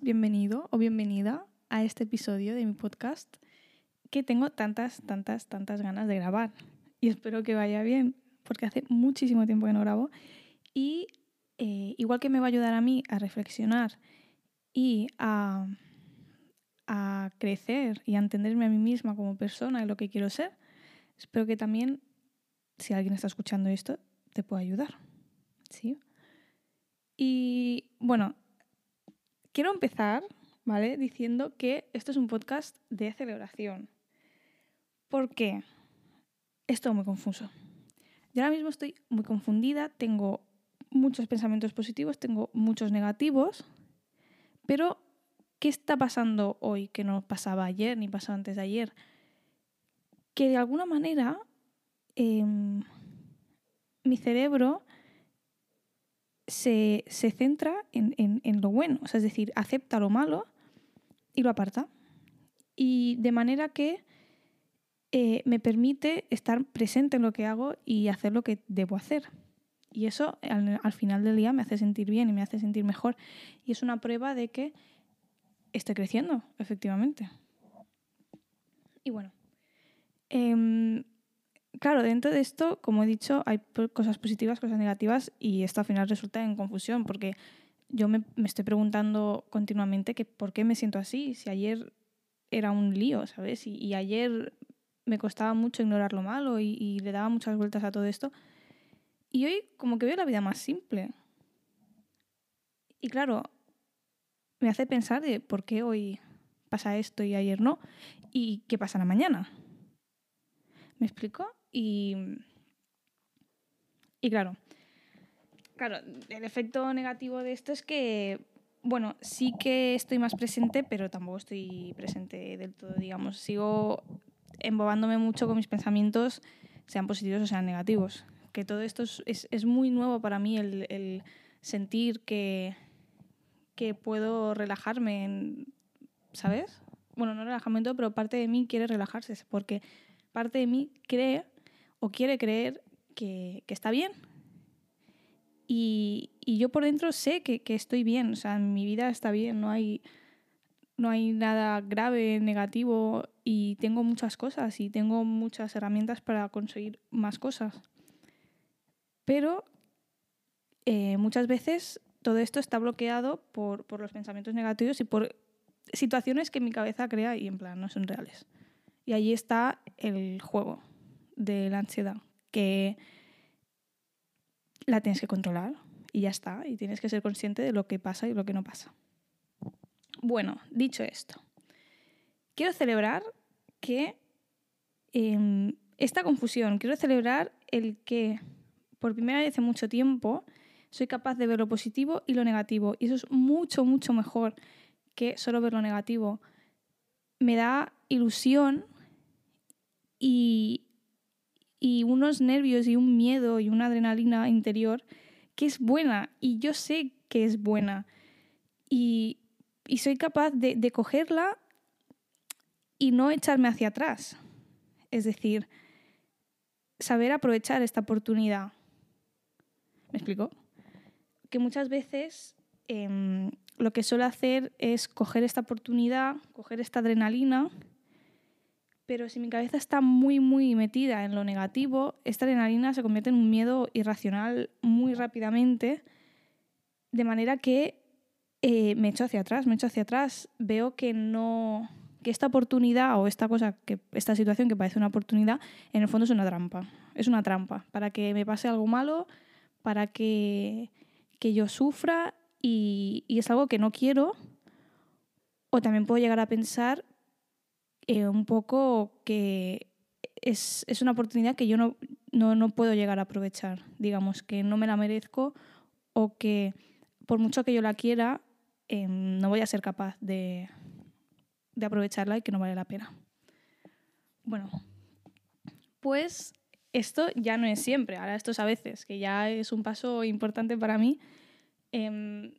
bienvenido o bienvenida a este episodio de mi podcast que tengo tantas, tantas, tantas ganas de grabar. Y espero que vaya bien, porque hace muchísimo tiempo que no grabo. Y eh, igual que me va a ayudar a mí a reflexionar y a, a crecer y a entenderme a mí misma como persona y lo que quiero ser, espero que también, si alguien está escuchando esto, te pueda ayudar. ¿Sí? Y bueno, quiero empezar, ¿vale? Diciendo que esto es un podcast de celebración. ¿Por qué? Es todo muy confuso. Yo ahora mismo estoy muy confundida, tengo muchos pensamientos positivos, tengo muchos negativos, pero ¿qué está pasando hoy que no pasaba ayer ni pasaba antes de ayer? Que de alguna manera em, mi cerebro se, centra en, lo bueno, es decir, acepta lo malo y lo aparta. Y de manera que eh, me permite estar presente en lo que hago y hacer lo que debo hacer. Y eso al, final del día me hace sentir bien y me hace sentir mejor. Y es una prueba de que estoy creciendo, efectivamente. Y bueno, em, claro, dentro de esto, como he dicho, hay cosas positivas, cosas negativas y esto al final resulta en confusión porque yo me, estoy preguntando continuamente que por qué me siento así, si ayer era un lío, ¿sabes? Y, ayer me costaba mucho ignorar lo malo y, le daba muchas vueltas a todo esto. Y hoy como que veo la vida más simple. Y claro, me hace pensar de por qué hoy pasa esto y ayer no, y qué pasa la mañana. ¿Me explico? Y, y claro, claro, el efecto negativo de esto es que, bueno, sí que estoy más presente, pero tampoco estoy presente del todo, digamos. Sigo embobándome mucho con mis pensamientos, sean positivos o sean negativos. Que todo esto es, es, muy nuevo para mí, el, sentir que, que puedo relajarme, en, ¿sabes? Bueno, no relajamiento, pero parte de mí quiere relajarse, porque parte de mí cree o quiere creer que, está bien. Y, yo por dentro sé que, estoy bien, o sea, mi vida está bien, no hay, no hay nada grave, negativo y tengo muchas cosas y tengo muchas herramientas para conseguir más cosas. Pero eh, muchas veces todo esto está bloqueado por, por, los pensamientos negativos y por situaciones que mi cabeza crea y en plan no son reales. Y allí está el juego de la ansiedad, que la tienes que controlar y ya está, y tienes que ser consciente de lo que pasa y lo que no pasa. Bueno, dicho esto, quiero celebrar que em, esta confusión, quiero celebrar el que por primera vez en mucho tiempo soy capaz de ver lo positivo y lo negativo, y eso es mucho, mucho mejor que solo ver lo negativo. Me da ilusión y, y unos nervios y un miedo y una adrenalina interior que es buena y yo sé que es buena y, y soy capaz de, de, cogerla y no echarme hacia atrás. Es decir, saber aprovechar esta oportunidad. ¿Me explico? Que muchas veces eh, lo que suelo hacer es coger esta oportunidad, coger esta adrenalina pero si mi cabeza está muy, muy metida en lo negativo, esta adrenalina se convierte en un miedo irracional muy rápidamente, de manera que eh, me echo hacia atrás, me echo hacia atrás, veo que no que esta oportunidad o esta cosa, que esta situación que parece una oportunidad, en el fondo es una trampa. Es una trampa para que me pase algo malo, para que, que yo sufra y, y es algo que no quiero. O también puedo llegar a pensar eh, un poco que es, es, una oportunidad que yo no, no, no, puedo llegar a aprovechar, digamos, que no me la merezco o que por mucho que yo la quiera, eh, no voy a ser capaz de, de aprovecharla y que no vale la pena. Bueno, pues esto ya no es siempre, ahora esto es a veces, que ya es un paso importante para mí. Eh,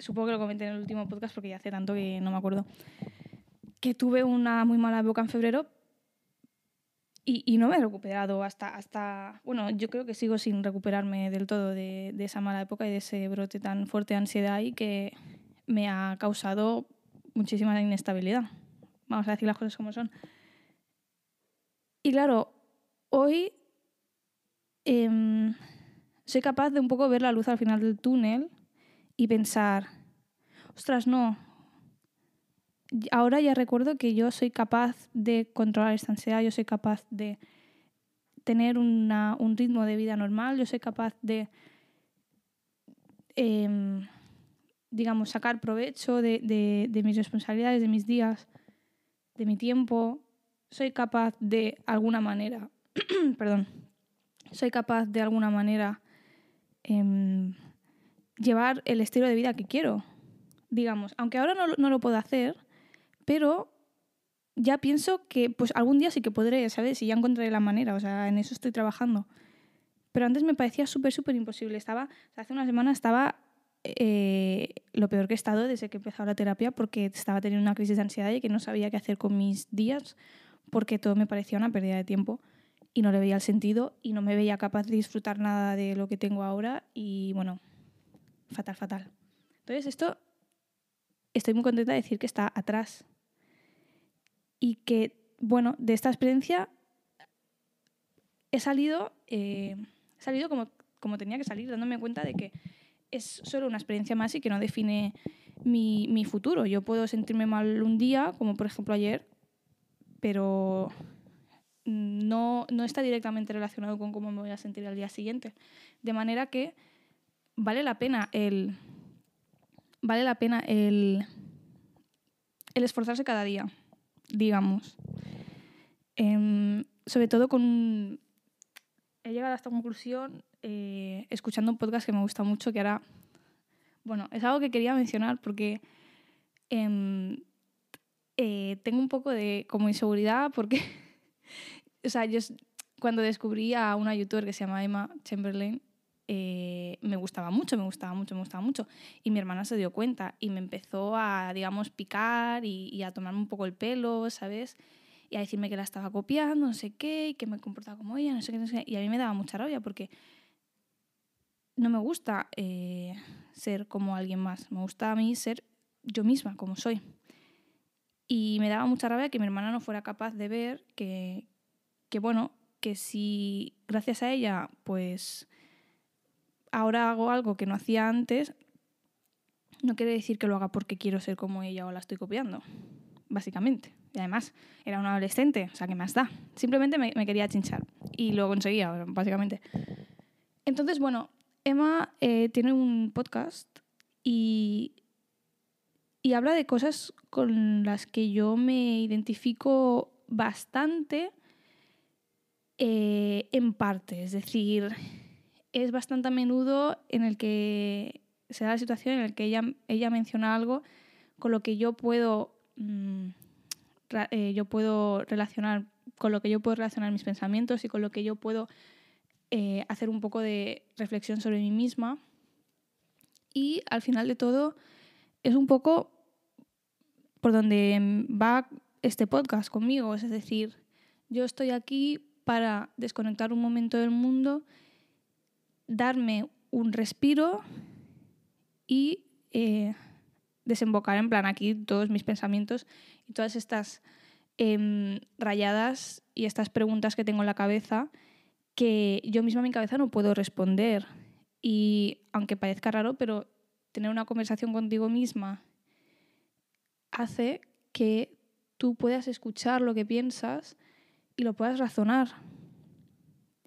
supongo que lo comenté en el último podcast porque ya hace tanto que no me acuerdo que tuve una muy mala época en febrero y, no me he recuperado hasta, hasta, bueno, yo creo que sigo sin recuperarme del todo de, de, esa mala época y de ese brote tan fuerte de ansiedad y que me ha causado muchísima inestabilidad. Vamos a decir las cosas como son. Y claro, hoy em, soy capaz de un poco ver la luz al final del túnel y pensar, ostras, no. Ahora ya recuerdo que yo soy capaz de controlar esta ansiedad, yo soy capaz de tener una, un ritmo de vida normal, yo soy capaz de, em, digamos, sacar provecho de, mis responsabilidades, de mis días, de mi tiempo. Soy capaz de alguna manera, perdón, soy capaz de alguna manera eh, llevar el estilo de vida que quiero. Digamos, aunque ahora no, no, lo puedo hacer, pero ya pienso que pues algún día sí que podré, ¿sabes? Y ya encontraré la manera, o sea, en eso estoy trabajando. Pero antes me parecía súper, súper imposible. Estaba, hace una semana estaba eh, lo peor que he estado desde que he empezado la terapia porque estaba teniendo una crisis de ansiedad y que no sabía qué hacer con mis días porque todo me parecía una pérdida de tiempo y no le veía el sentido y no me veía capaz de disfrutar nada de lo que tengo ahora y bueno, fatal, fatal. Entonces esto estoy muy contenta de decir que está atrás y que, bueno, de esta experiencia he salido, eh, salido como, como tenía que salir, dándome cuenta de que es solo una experiencia más y que no define mi, mi futuro. Yo puedo sentirme mal un día, como por ejemplo ayer, pero no, no está directamente relacionado con cómo me voy a sentir al día siguiente. De manera que vale la pena el. Vale la pena el. esforzarse cada día, digamos. Eh, sobre todo con. He llegado a esta conclusión eh, escuchando un podcast que me gusta mucho, que ahora. Bueno, es algo que quería mencionar porque. Eh, eh, tengo un poco de como inseguridad porque o sea, yo cuando descubrí a una youtuber que se llama Emma Chamberlain, eh, me gustaba mucho, me gustaba mucho, me gustaba mucho. Y mi hermana se dio cuenta y me empezó a, digamos, picar y, a tomarme un poco el pelo, ¿sabes? Y a decirme que la estaba copiando, no sé qué, y que me comportaba como ella, no sé qué, no sé qué. Y a mí me daba mucha rabia porque no me gusta eh, ser como alguien más. Me gusta a mí ser yo misma, como soy. Y me daba mucha rabia que mi hermana no fuera capaz de ver que, que bueno, que si gracias a ella, pues ahora hago algo que no hacía antes, no quiere decir que lo haga porque quiero ser como ella o la estoy copiando, básicamente. Y además, era una adolescente, o sea, ¿qué más da? Simplemente me, quería chinchar y lo conseguía, básicamente. Entonces, bueno, Emma eh, tiene un podcast y, y habla de cosas con las que yo me identifico bastante eh, en parte, es decir, es bastante a menudo en el que se da la situación en la que ella, ella menciona algo con lo que yo puedo, mmm, eh, yo puedo relacionar, con lo que yo puedo relacionar mis pensamientos y con lo que yo puedo eh, hacer un poco de reflexión sobre mí misma. Y al final de todo es un poco por donde va este podcast conmigo, es decir, yo estoy aquí para desconectar un momento del mundo, darme un respiro y eh, desembocar en plan aquí todos mis pensamientos y todas estas eh, rayadas y estas preguntas que tengo en la cabeza que yo misma en mi cabeza no puedo responder. Y aunque parezca raro, pero tener una conversación contigo misma hace que tú puedas escuchar lo que piensas y lo puedas razonar.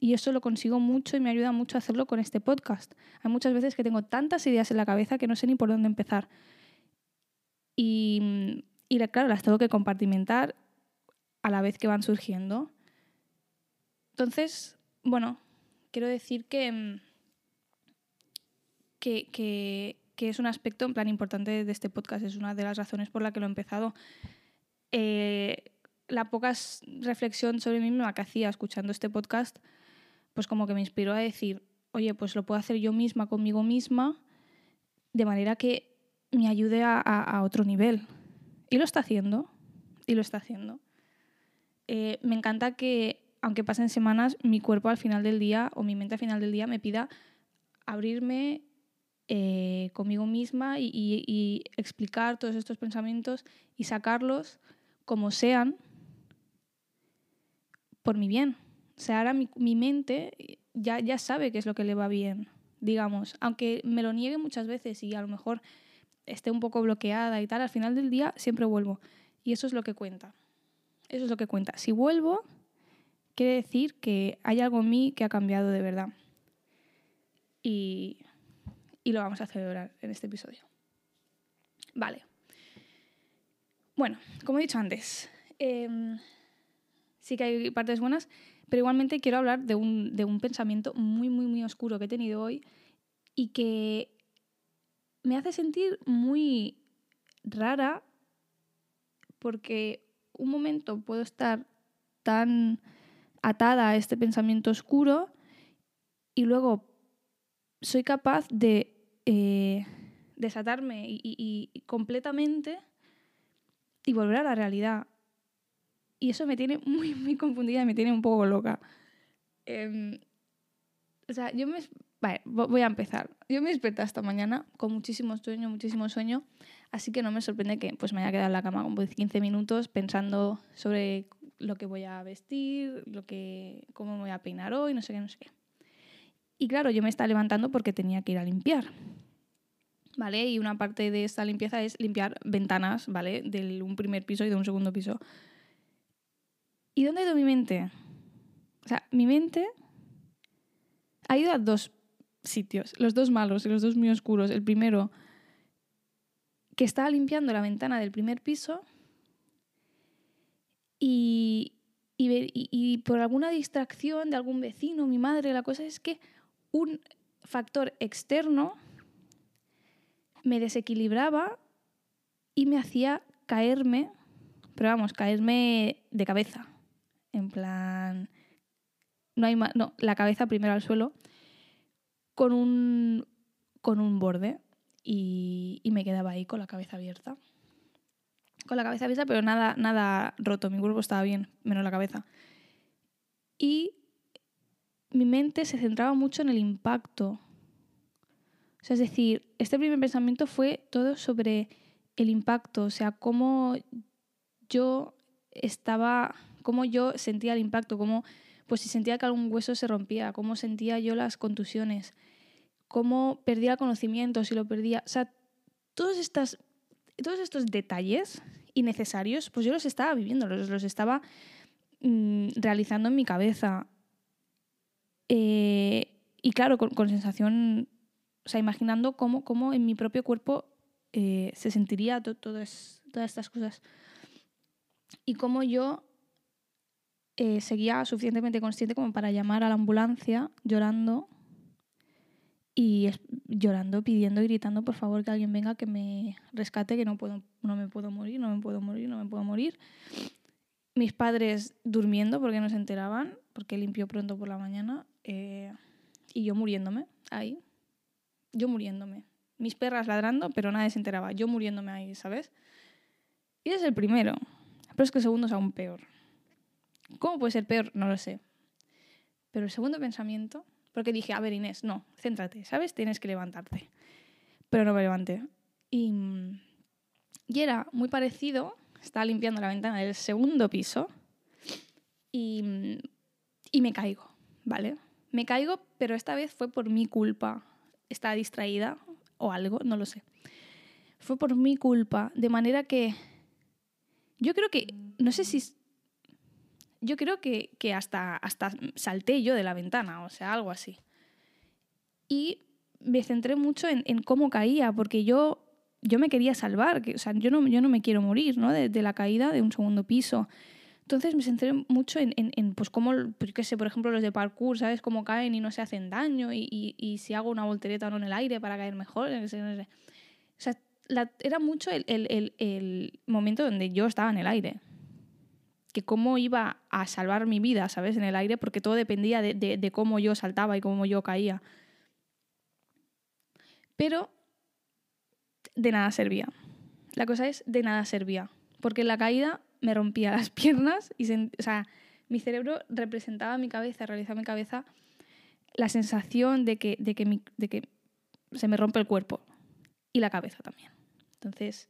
Y eso lo consigo mucho y me ayuda mucho a hacerlo con este podcast. Hay muchas veces que tengo tantas ideas en la cabeza que no sé ni por dónde empezar. Y, claro, las tengo que compartimentar a la vez que van surgiendo. Entonces, bueno, quiero decir que, que, que, que, es un aspecto en plan importante de este podcast. Es una de las razones por la que lo he empezado. Eh, la poca reflexión sobre mí misma que hacía escuchando este podcast, pues como que me inspiró a decir, oye, pues lo puedo hacer yo misma conmigo misma, de manera que me ayude a, otro nivel. Y lo está haciendo, y lo está haciendo. Eh, me encanta que, aunque pasen semanas, mi cuerpo al final del día o mi mente al final del día me pida abrirme eh, conmigo misma y, explicar todos estos pensamientos y sacarlos como sean por mi bien. O sea, ahora mi, mente ya, ya sabe qué es lo que le va bien, digamos, aunque me lo niegue muchas veces y a lo mejor esté un poco bloqueada y tal, al final del día siempre vuelvo. Y eso es lo que cuenta. Eso es lo que cuenta. Si vuelvo, quiere decir que hay algo en mí que ha cambiado de verdad. Y, lo vamos a celebrar en este episodio. Vale. Bueno, como he dicho antes, em, sí que hay partes buenas, pero igualmente quiero hablar de un, de un pensamiento muy, muy, muy oscuro que he tenido hoy y que me hace sentir muy rara porque un momento puedo estar tan atada a este pensamiento oscuro y luego soy capaz de eh, desatarme y, completamente y volver a la realidad. Y eso me tiene muy, muy confundida me tiene un poco loca. Em, o sea, yo me, Vale, voy a empezar. Yo me desperté esta mañana con muchísimo sueño, muchísimo sueño, así que no me sorprende que pues, me haya quedado en la cama como 15 minutos pensando sobre lo que voy a vestir, lo que, cómo me voy a peinar hoy, no sé qué, no sé qué. Y claro, yo me estaba levantando porque tenía que ir a limpiar. ¿Vale? Y una parte de esta limpieza es limpiar ventanas, ¿vale? De un primer piso y de un segundo piso. ¿Y dónde ha ido mi mente? O sea, mi mente ha ido a dos sitios, los dos malos y los dos muy oscuros. El primero, que estaba limpiando la ventana del primer piso y, y, por alguna distracción de algún vecino, mi madre, la cosa es que un factor externo me desequilibraba y me hacía caerme, pero vamos, caerme de cabeza. En plan, no hay más, no, la cabeza primero al suelo con un, con un borde y, me quedaba ahí con la cabeza abierta. Con la cabeza abierta, pero nada, nada roto. Mi cuerpo estaba bien, menos la cabeza. Y mi mente se centraba mucho en el impacto. O sea, es decir, este primer pensamiento fue todo sobre el impacto, o sea, cómo yo estaba, cómo yo sentía el impacto, cómo pues si sentía que algún hueso se rompía, cómo sentía yo las contusiones, cómo perdía el conocimiento, si lo perdía. O sea, todos, estas, todos estos detalles innecesarios, pues yo los estaba viviendo, los, los estaba mm, realizando en mi cabeza. Eh, y claro, con, sensación, o sea, imaginando cómo, cómo en mi propio cuerpo eh, se sentiría todas estas cosas. Y cómo yo eh, seguía suficientemente consciente como para llamar a la ambulancia llorando y llorando, pidiendo y gritando por favor que alguien venga que me rescate, que no, puedo, no me puedo morir, no me puedo morir, no me puedo morir. Mis padres durmiendo porque no se enteraban, porque limpió pronto por la mañana, eh, y yo muriéndome ahí, yo muriéndome. Mis perras ladrando, pero nadie se enteraba, yo muriéndome ahí, ¿sabes? Y es el primero, pero es que el segundo es aún peor. ¿Cómo puede ser peor? No lo sé. Pero el segundo pensamiento, porque dije, a ver Inés, no, céntrate, ¿sabes? Tienes que levantarte. Pero no me levanté. Y, y era muy parecido, estaba limpiando la ventana del segundo piso y, y me caigo, ¿vale? Me caigo, pero esta vez fue por mi culpa. Estaba distraída o algo, no lo sé. Fue por mi culpa, de manera que yo creo que, no sé si yo creo que, hasta, hasta salté yo de la ventana, o sea, algo así. Y me centré mucho en, cómo caía, porque yo, yo me quería salvar, que, o sea, yo no, yo no me quiero morir ¿no? de, la caída de un segundo piso. Entonces me centré mucho en, en, pues cómo, pues, qué sé, por ejemplo, los de parkour, ¿sabes? Cómo caen y no se hacen daño y, y, si hago una voltereta o no en el aire para caer mejor. O sea, era mucho el, el, el momento donde yo estaba en el aire que cómo iba a salvar mi vida, ¿sabes? En el aire, porque todo dependía de, cómo yo saltaba y cómo yo caía. Pero de nada servía. La cosa es, de nada servía. Porque en la caída me rompía las piernas y, o sea, mi cerebro representaba mi cabeza, realizaba mi cabeza la sensación de que, de que, de que se me rompe el cuerpo y la cabeza también. Entonces,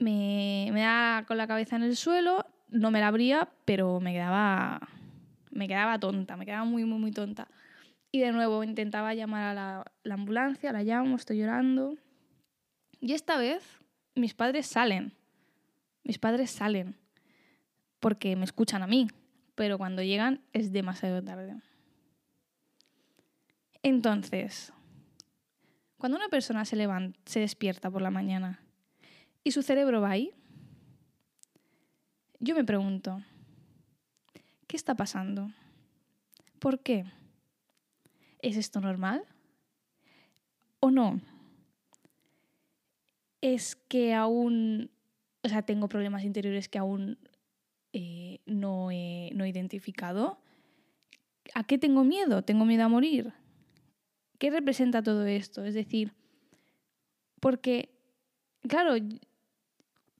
me, me da con la cabeza en el suelo, no me la abría, pero me quedaba, me quedaba tonta, me quedaba muy, muy, muy tonta. Y de nuevo intentaba llamar a la, la ambulancia, la llamo, estoy llorando. Y esta vez mis padres salen. Mis padres salen porque me escuchan a mí, pero cuando llegan es demasiado tarde. Entonces, cuando una persona se levanta, se despierta por la mañana y su cerebro va ahí, yo me pregunto, ¿qué está pasando? ¿Por qué? ¿Es esto normal? ¿O no? ¿Es que aún, o sea, tengo problemas interiores que aún eh, no, he, no he identificado? ¿A qué tengo miedo? ¿Tengo miedo a morir? ¿Qué representa todo esto? Es decir, porque, claro,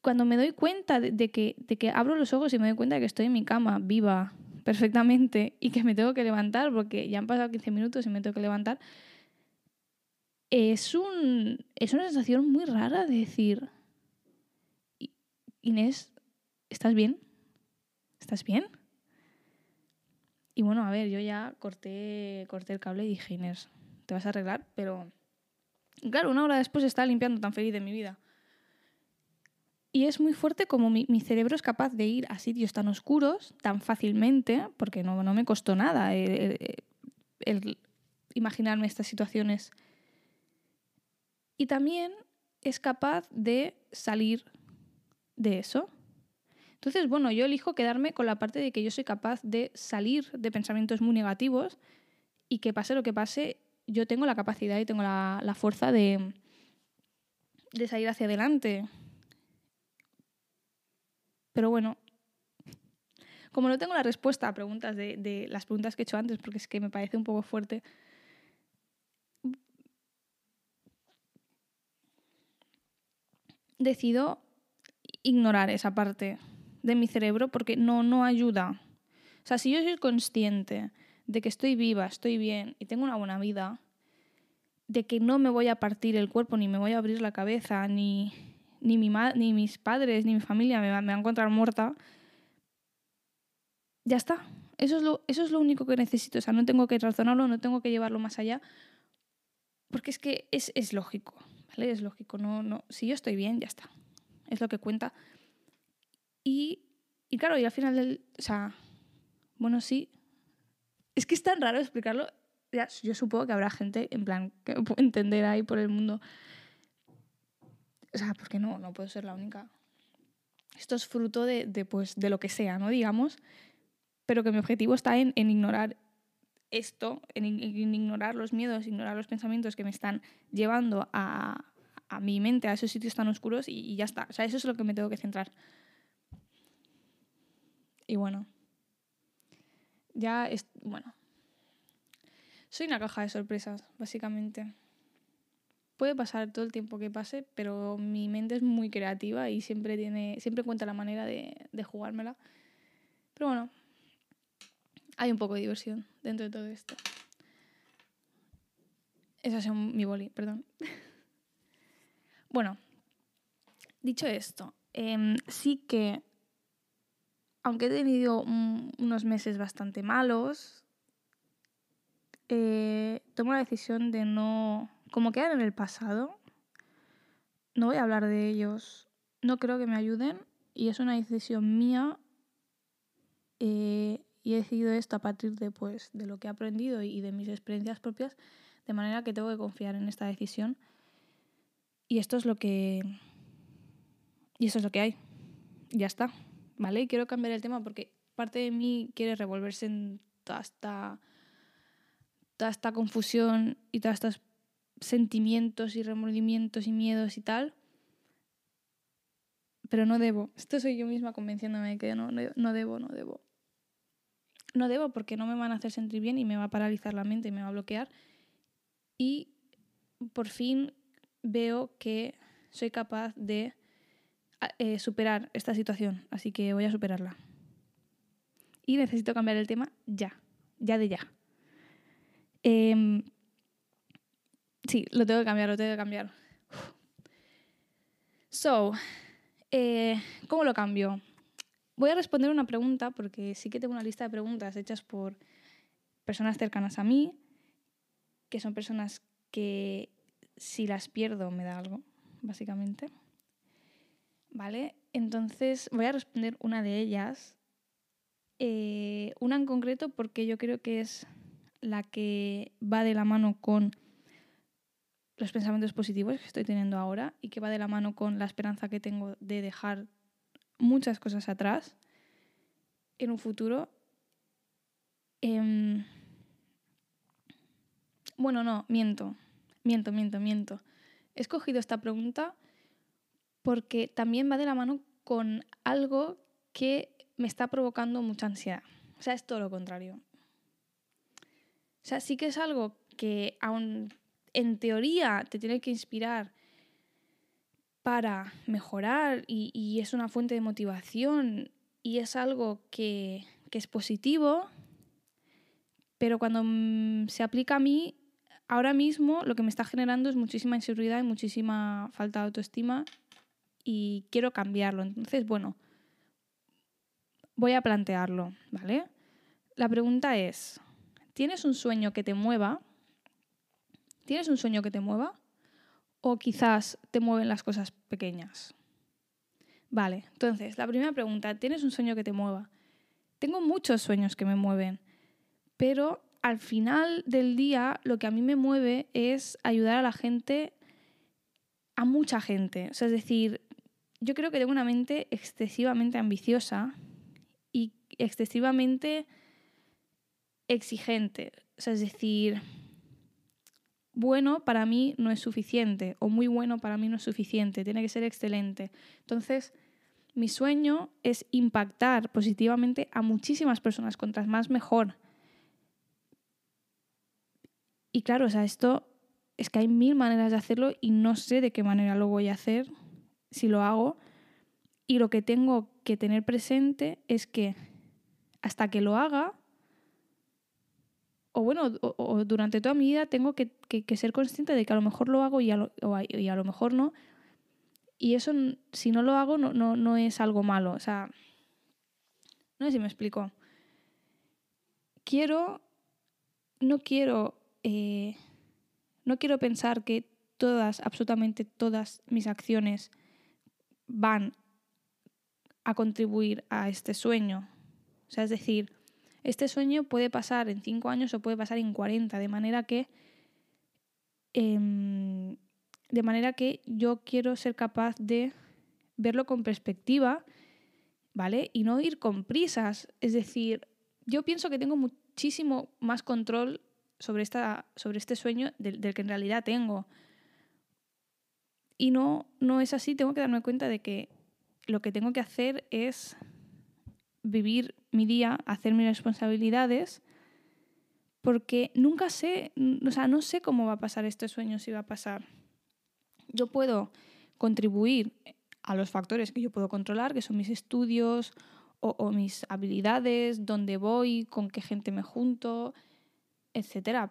cuando me doy cuenta de, que, de que abro los ojos y me doy cuenta de que estoy en mi cama, viva, perfectamente, y que me tengo que levantar, porque ya han pasado 15 minutos y me tengo que levantar, es, un, es una sensación muy rara de decir, Inés, ¿estás bien? ¿Estás bien? Y bueno, a ver, yo ya corté, corté el cable y dije, Inés, te vas a arreglar, pero claro, una hora después estaba limpiando tan feliz de mi vida. Y es muy fuerte como mi, cerebro es capaz de ir a sitios tan oscuros tan fácilmente, porque no, no me costó nada el, imaginarme estas situaciones. Y también es capaz de salir de eso. Entonces, bueno, yo elijo quedarme con la parte de que yo soy capaz de salir de pensamientos muy negativos y que pase lo que pase, yo tengo la capacidad y tengo la, fuerza de, de salir hacia adelante. Pero bueno, como no tengo la respuesta a preguntas de, de, las preguntas que he hecho antes, porque es que me parece un poco fuerte, decido ignorar esa parte de mi cerebro porque no, no ayuda. O sea, si yo soy consciente de que estoy viva, estoy bien y tengo una buena vida, de que no me voy a partir el cuerpo, ni me voy a abrir la cabeza, ni, ni, mi ni mis padres, ni mi familia me, me van a encontrar muerta, ya está. Eso es, lo, eso es lo único que necesito. O sea, no tengo que razonarlo, no tengo que llevarlo más allá. Porque es que es, es lógico, ¿vale? Es lógico. No, no, si yo estoy bien, ya está. Es lo que cuenta. Y, y claro, y al final del... O sea, bueno, sí, es que es tan raro explicarlo. Ya, yo supongo que habrá gente, en plan, que entender ahí por el mundo. O sea, porque no, no puedo ser la única. Esto es fruto de, pues, de lo que sea, ¿no? Digamos. Pero que mi objetivo está en, en ignorar esto, en, ignorar los miedos, ignorar los pensamientos que me están llevando a, a mi mente, a esos sitios tan oscuros y ya está. O sea, eso es lo que me tengo que centrar. Y bueno, ya, es, bueno, soy una caja de sorpresas, básicamente. Puede pasar todo el tiempo que pase, pero mi mente es muy creativa y siempre tiene, siempre cuenta la manera de, de jugármela. Pero bueno, hay un poco de diversión dentro de todo esto. Esa es mi boli, perdón. bueno, dicho esto, eh, sí que aunque he tenido unos meses bastante malos, eh, tomo la decisión de no, como quedan en el pasado, no voy a hablar de ellos, no creo que me ayuden y es una decisión mía eh, y he decidido esto a partir de, pues, de lo que he aprendido y de mis experiencias propias, de manera que tengo que confiar en esta decisión y esto es lo que... Y eso es lo que hay. Ya está. ¿vale? Y quiero cambiar el tema porque parte de mí quiere revolverse en toda esta, toda esta confusión y todos estos sentimientos y remordimientos y miedos y tal. Pero no debo. Esto soy yo misma convenciéndome de que no, no debo, no debo. No debo porque no me van a hacer sentir bien y me va a paralizar la mente y me va a bloquear. Y por fin veo que soy capaz de eh, superar esta situación, así que voy a superarla. Y necesito cambiar el tema ya, ya de ya. Em, Sí, lo tengo que cambiar, lo tengo que cambiar. So, eh, ¿cómo lo cambio? Voy a responder una pregunta porque sí que tengo una lista de preguntas hechas por personas cercanas a mí, que son personas que si las pierdo me da algo, básicamente. ¿Vale? Entonces voy a responder una de ellas. Eh, una en concreto porque yo creo que es la que va de la mano con los pensamientos positivos que estoy teniendo ahora y que va de la mano con la esperanza que tengo de dejar muchas cosas atrás en un futuro. Em, bueno, no, miento, miento, miento, miento. He escogido esta pregunta porque también va de la mano con algo que me está provocando mucha ansiedad. O sea, es todo lo contrario. O sea, sí que es algo que aún en teoría te tiene que inspirar para mejorar y, es una fuente de motivación y es algo que, que es positivo, pero cuando mm, se aplica a mí, ahora mismo lo que me está generando es muchísima inseguridad y muchísima falta de autoestima y quiero cambiarlo. Entonces, bueno, voy a plantearlo, ¿vale? La pregunta es, ¿tienes un sueño que te mueva? ¿Tienes un sueño que te mueva? ¿O quizás te mueven las cosas pequeñas? Vale, entonces, la primera pregunta, ¿tienes un sueño que te mueva? Tengo muchos sueños que me mueven, pero al final del día lo que a mí me mueve es ayudar a la gente, a mucha gente. O sea, es decir, yo creo que tengo una mente excesivamente ambiciosa y excesivamente exigente. O sea, es decir, bueno para mí no es suficiente o muy bueno para mí no es suficiente, tiene que ser excelente. Entonces, mi sueño es impactar positivamente a muchísimas personas, cuantas más mejor. Y claro, o sea, esto es que hay mil maneras de hacerlo y no sé de qué manera lo voy a hacer si lo hago. Y lo que tengo que tener presente es que hasta que lo haga, o bueno, o, durante toda mi vida tengo que, ser consciente de que a lo mejor lo hago y a lo, mejor no. Y eso, si no lo hago, no, no, es algo malo. O sea, no sé si me explico. Quiero, no quiero, eh, no quiero pensar que todas, absolutamente todas mis acciones van a contribuir a este sueño. O sea, es decir, este sueño puede pasar en 5 años o puede pasar en 40, de manera que em, de manera que yo quiero ser capaz de verlo con perspectiva, ¿vale? Y no ir con prisas. Es decir, yo pienso que tengo muchísimo más control sobre, esta, sobre este sueño del, del, que en realidad tengo. Y no, no es así, tengo que darme cuenta de que lo que tengo que hacer es vivir mi día, hacer mis responsabilidades, porque nunca sé, o sea, no sé cómo va a pasar este sueño, si va a pasar. Yo puedo contribuir a los factores que yo puedo controlar, que son mis estudios o, mis habilidades, dónde voy, con qué gente me junto, etc.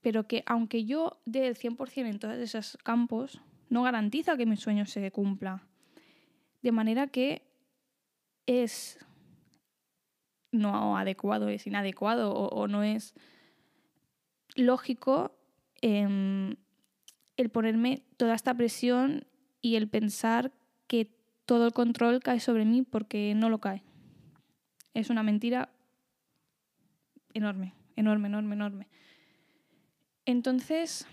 Pero que aunque yo dé el 100% en todos esos campos, no garantiza que mi sueño se cumpla. De manera que es no adecuado, es inadecuado o, no es lógico em, el ponerme toda esta presión y el pensar que todo el control cae sobre mí porque no lo cae. Es una mentira enorme, enorme, enorme, enorme. Entonces,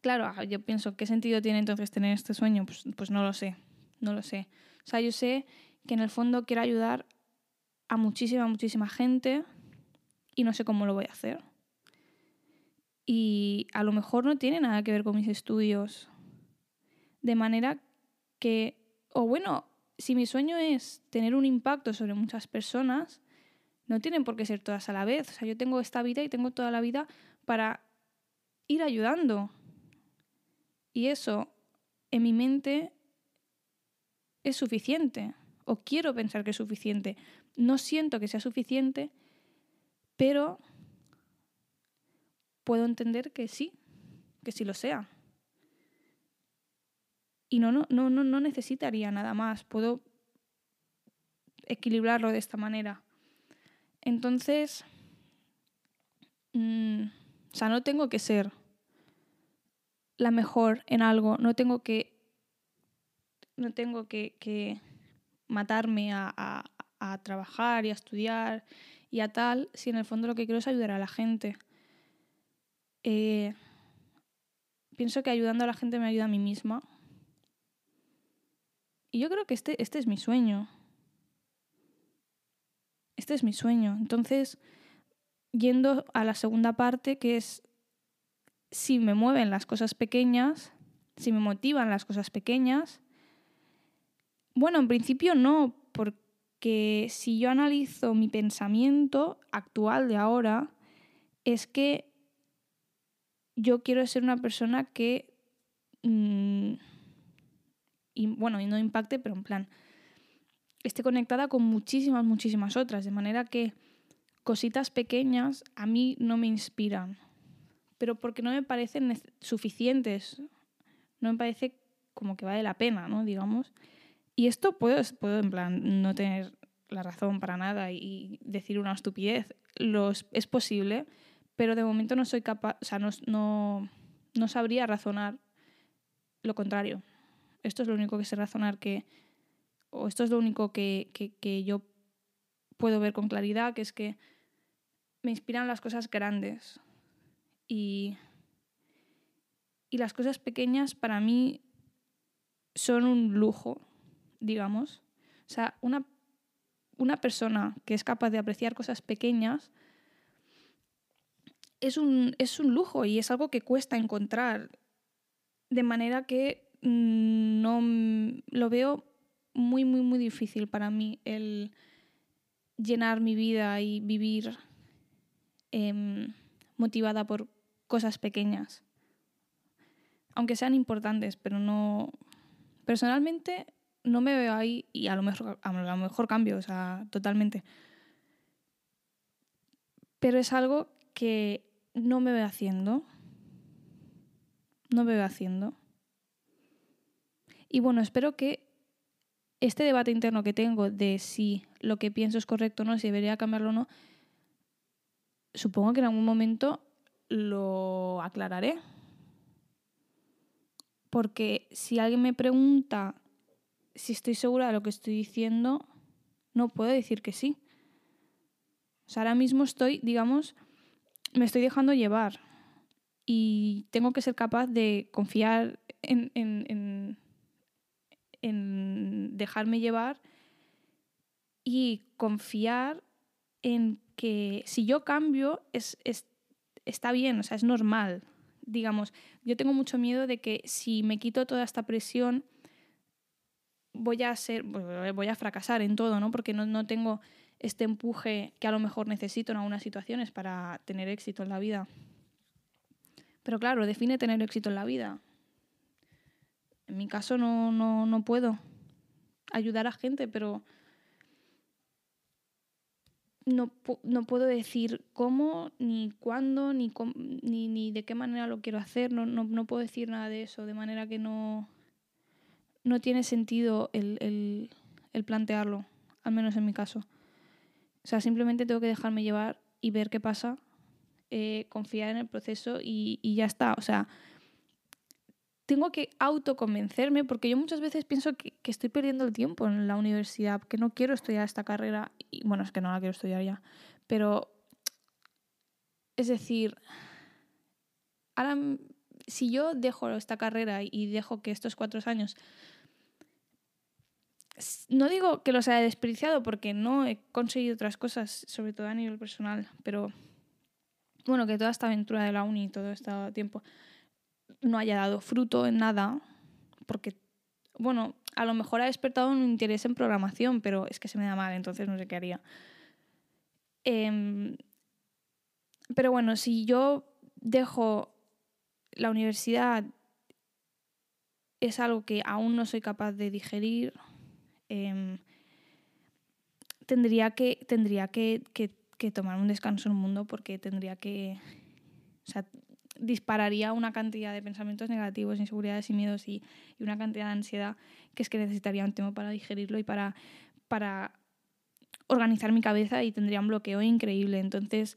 claro, ah, yo pienso, ¿qué sentido tiene entonces tener este sueño? Pues, pues no lo sé, no lo sé. O sea, yo sé que en el fondo quiero ayudar a muchísima, muchísima gente y no sé cómo lo voy a hacer. Y a lo mejor no tiene nada que ver con mis estudios. De manera que, o bueno, si mi sueño es tener un impacto sobre muchas personas, no tienen por qué ser todas a la vez. O sea, yo tengo esta vida y tengo toda la vida para ir ayudando. Y eso, en mi mente, es suficiente o quiero pensar que es suficiente. No siento que sea suficiente, pero puedo entender que sí, que sí lo sea. Y no, no, no, no necesitaría nada más. Puedo equilibrarlo de esta manera. Entonces, mm, o sea, no tengo que ser la mejor en algo, no tengo que, no tengo que, matarme a, trabajar y a estudiar y a tal, si en el fondo lo que quiero es ayudar a la gente. Eh, pienso que ayudando a la gente me ayuda a mí misma. Y yo creo que este, este es mi sueño. Este es mi sueño. Entonces, yendo a la segunda parte, que es si me mueven las cosas pequeñas, si me motivan las cosas pequeñas. Bueno, en principio no, porque si yo analizo mi pensamiento actual de ahora, es que yo quiero ser una persona que, mm, y, bueno, y no impacte, pero en plan, esté conectada con muchísimas, muchísimas otras, de manera que cositas pequeñas a mí no me inspiran pero porque no me parecen suficientes. No me parece como que vale la pena, ¿no? Digamos. Y esto puedo, puedo en plan, no tener la razón para nada y decir una estupidez. Es posible, pero de momento no soy capaz, o sea, no, no, no sabría razonar lo contrario. Esto es lo único que sé razonar que, o esto es lo único que, que, que yo puedo ver con claridad, que es que me inspiran las cosas grandes, y, y las cosas pequeñas para mí son un lujo, digamos. O sea, una, una persona que es capaz de apreciar cosas pequeñas es un, es un lujo y es algo que cuesta encontrar. De manera que mm, no lo veo muy, muy, muy difícil para mí el llenar mi vida y vivir em, motivada por cosas pequeñas. Aunque sean importantes, pero no. Personalmente no me veo ahí y a lo mejor, a lo mejor cambio, o sea, totalmente. Pero es algo que no me veo haciendo. No me veo haciendo. Y bueno, espero que este debate interno que tengo de si lo que pienso es correcto o no, si debería cambiarlo o no, supongo que en algún momento lo aclararé. Porque si alguien me pregunta si estoy segura de lo que estoy diciendo, no puedo decir que sí. O sea, ahora mismo estoy, digamos, me estoy dejando llevar y tengo que ser capaz de confiar en, en, en, dejarme llevar y confiar en que si yo cambio es, es, está bien, o sea, es normal. Digamos, yo tengo mucho miedo de que si me quito toda esta presión, voy a ser, voy a fracasar en todo, ¿no? Porque no, tengo este empuje que a lo mejor necesito en algunas situaciones para tener éxito en la vida. Pero claro, define tener éxito en la vida. En mi caso no, no, no puedo ayudar a gente, pero no, no, puedo decir cómo, ni cuándo, ni, ni, ni, de qué manera lo quiero hacer, no, no, no, puedo decir nada de eso, de manera que no, no tiene sentido el, el, el, plantearlo, al menos en mi caso. O sea, simplemente tengo que dejarme llevar y ver qué pasa, eh, confiar en el proceso y, y ya está. O sea, tengo que autoconvencerme porque yo muchas veces pienso que, que, estoy perdiendo el tiempo en la universidad, que no quiero estudiar esta carrera. Y bueno, es que no la quiero estudiar ya. Pero, es decir, ahora, si yo dejo esta carrera y dejo que estos cuatro años... No digo que los haya desperdiciado porque no he conseguido otras cosas, sobre todo a nivel personal, pero bueno, que toda esta aventura de la uni y todo este tiempo no haya dado fruto en nada, porque, bueno, a lo mejor ha despertado un interés en programación, pero es que se me da mal, entonces no sé qué haría. Em, pero bueno, si yo dejo la universidad, es algo que aún no soy capaz de digerir, em, tendría, que, tendría que, que, que tomar un descanso en el mundo porque tendría que... O sea, dispararía una cantidad de pensamientos negativos, inseguridades y miedos y, una cantidad de ansiedad que es que necesitaría un tiempo para digerirlo y para, organizar mi cabeza y tendría un bloqueo increíble. Entonces,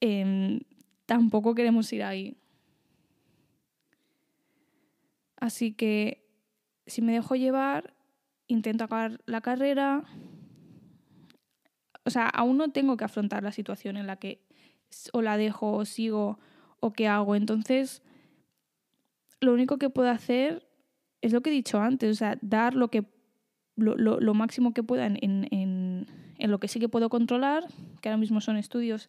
em, tampoco queremos ir ahí. Así que si me dejo llevar, intento acabar la carrera. O sea, aún no tengo que afrontar la situación en la que o la dejo o sigo o qué hago. Entonces, lo único que puedo hacer es lo que he dicho antes, o sea, dar lo que lo, máximo que pueda en, en, en, lo que sí que puedo controlar, que ahora mismo son estudios,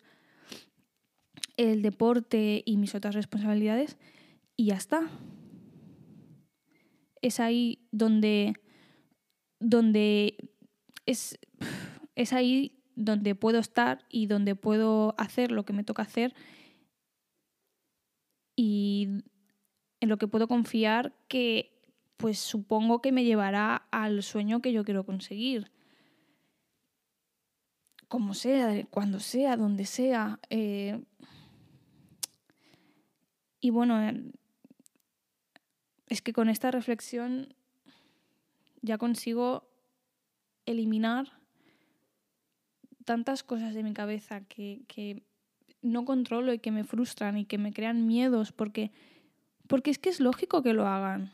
el deporte y mis otras responsabilidades, y ya está. Es ahí donde, donde es, es ahí donde puedo estar y donde puedo hacer lo que me toca hacer y en lo que puedo confiar que pues supongo que me llevará al sueño que yo quiero conseguir. Como sea, cuando sea, donde sea. Eh, y bueno, es que con esta reflexión ya consigo eliminar tantas cosas de mi cabeza que, que, no controlo y que me frustran y que me crean miedos porque, porque es que es lógico que lo hagan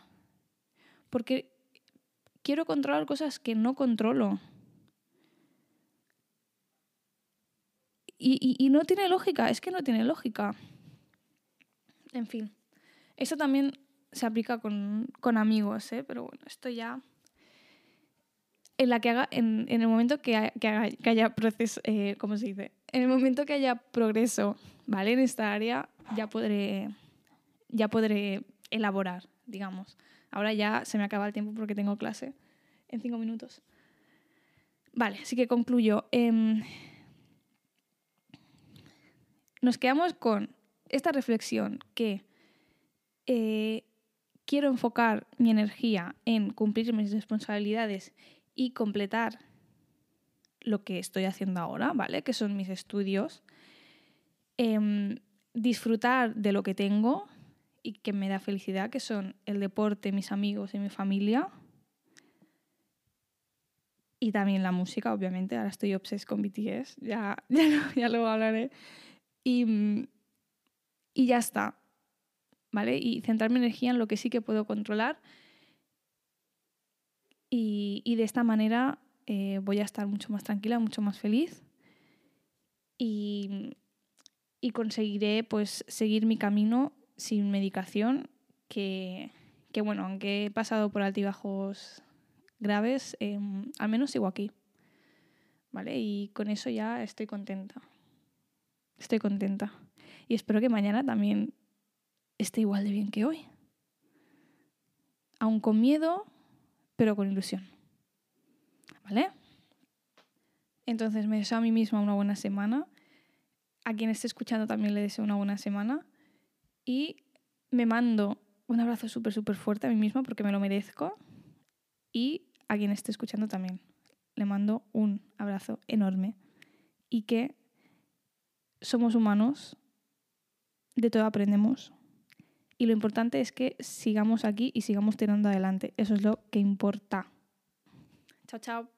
porque quiero controlar cosas que no controlo. Y, no tiene lógica, es que no tiene lógica. En fin, eso también se aplica con, amigos, ¿eh? pero bueno, esto ya... En, la que haga, en, el momento que, haya proceso, eh, ¿cómo se dice? En el momento que haya progreso, ¿vale? En esta área ya podré, ya podré elaborar, digamos. Ahora ya se me acaba el tiempo porque tengo clase en cinco minutos. Vale, así que concluyo. Em, nos quedamos con esta reflexión que eh, quiero enfocar mi energía en cumplir mis responsabilidades y completar lo que estoy haciendo ahora, ¿vale? Que son mis estudios. Em, disfrutar de lo que tengo, y que me da felicidad, que son el deporte, mis amigos y mi familia. Y también la música, obviamente. Ahora estoy obses con BTS, ya, ya, lo, ya lo hablaré. Y, y ya está. ¿Vale? Y centrar mi energía en lo que sí que puedo controlar. Y, de esta manera eh, voy a estar mucho más tranquila, mucho más feliz. Y, y conseguiré pues seguir mi camino sin medicación, que, que bueno, aunque he pasado por altibajos graves, em, al menos sigo aquí. ¿Vale? Y con eso ya estoy contenta. Estoy contenta. Y espero que mañana también esté igual de bien que hoy. Aún con miedo, pero con ilusión. ¿Vale? Entonces me deseo a mí misma una buena semana. A quien esté escuchando también le deseo una buena semana y me mando un abrazo súper, súper fuerte a mí misma porque me lo merezco y a quien esté escuchando también. Le mando un abrazo enorme y que somos humanos, de todo aprendemos y lo importante es que sigamos aquí y sigamos tirando adelante. Eso es lo que importa. Chao, chao.